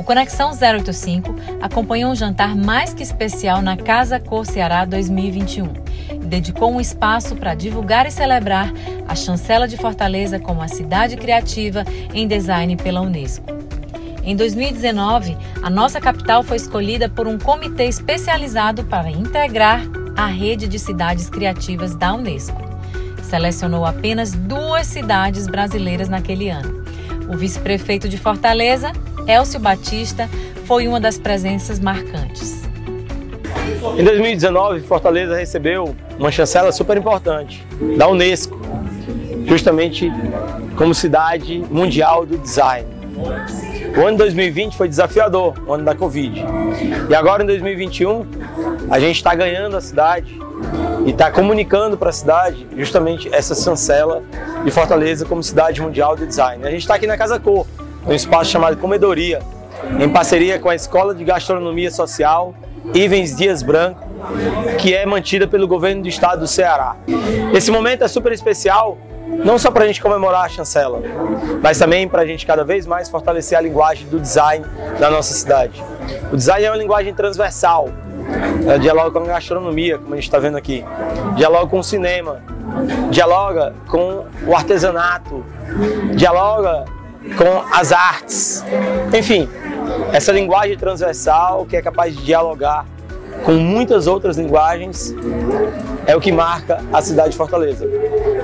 O Conexão 085 acompanhou um jantar mais que especial na Casa Cor Ceará 2021 e dedicou um espaço para divulgar e celebrar a chancela de Fortaleza como a cidade criativa em design pela Unesco. Em 2019, a nossa capital foi escolhida por um comitê especializado para integrar a rede de cidades criativas da Unesco. Selecionou apenas duas cidades brasileiras naquele ano. O vice-prefeito de Fortaleza, Elcio Batista foi uma das presenças marcantes. Em 2019, Fortaleza recebeu uma chancela super importante da Unesco, justamente como cidade mundial do design. O ano 2020 foi desafiador, o ano da Covid. E agora em 2021, a gente está ganhando a cidade e está comunicando para a cidade justamente essa chancela de Fortaleza como cidade mundial do design. A gente está aqui na Casa Cor, um espaço chamado Comedoria, em parceria com a Escola de Gastronomia Social Ivens Dias Branco, que é mantida pelo governo do estado do Ceará. Esse momento é super especial, não só para a gente comemorar a chancela, mas também para a gente cada vez mais fortalecer a linguagem do design na nossa cidade. O design é uma linguagem transversal, é, dialoga com a gastronomia, como a gente está vendo aqui, dialoga com o cinema, dialoga com o artesanato, dialoga com as artes. Enfim, essa linguagem transversal que é capaz de dialogar com muitas outras linguagens é o que marca a cidade de Fortaleza.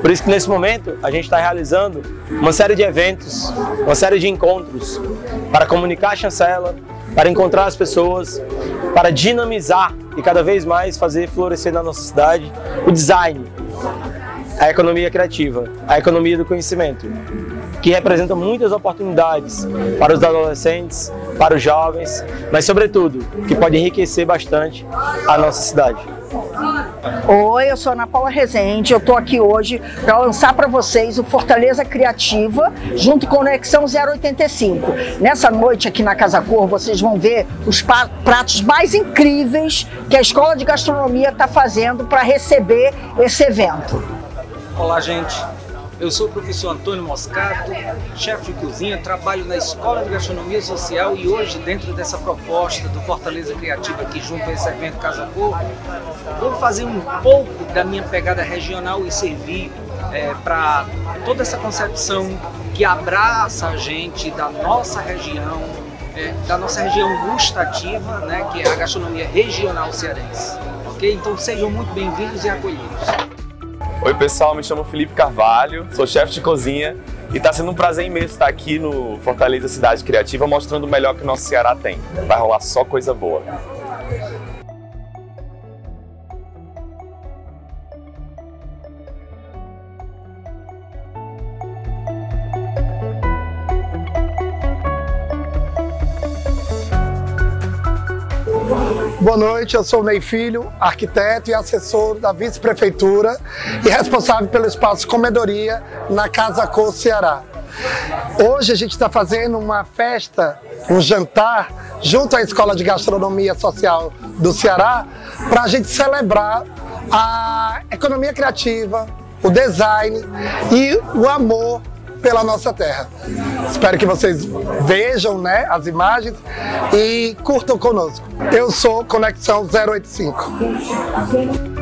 Por isso que nesse momento a gente está realizando uma série de eventos, uma série de encontros para comunicar a chancela, para encontrar as pessoas, para dinamizar e cada vez mais fazer florescer na nossa cidade o design, a economia criativa, a economia do conhecimento que representa muitas oportunidades para os adolescentes, para os jovens, mas sobretudo que pode enriquecer bastante a nossa cidade. Oi, eu sou Ana Paula Rezende, eu estou aqui hoje para lançar para vocês o Fortaleza Criativa junto com Conexão 085. Nessa noite aqui na Casa Cor, vocês vão ver os pratos mais incríveis que a Escola de Gastronomia está fazendo para receber esse evento. Olá, gente. Eu sou o professor Antônio Moscato, chefe de cozinha, trabalho na Escola de Gastronomia Social e hoje, dentro dessa proposta do Fortaleza Criativa aqui junto a esse evento Casa Cor, vou fazer um pouco da minha pegada regional e servir é, para toda essa concepção que abraça a gente da nossa região, é, da nossa região gustativa, né, que é a gastronomia regional cearense. Ok? Então sejam muito bem-vindos e acolhidos. Oi pessoal, me chamo Felipe Carvalho, sou chefe de cozinha e está sendo um prazer imenso estar aqui no Fortaleza Cidade Criativa mostrando o melhor que o nosso Ceará tem. Vai rolar só coisa boa. Boa noite, eu sou Ney Filho, arquiteto e assessor da vice-prefeitura e responsável pelo espaço Comedoria na Casa Cor Ceará. Hoje a gente está fazendo uma festa, um jantar, junto à Escola de Gastronomia Social do Ceará, para a gente celebrar a economia criativa, o design e o amor pela nossa terra. Espero que vocês vejam né, as imagens e curtam conosco. Eu sou Conexão 085.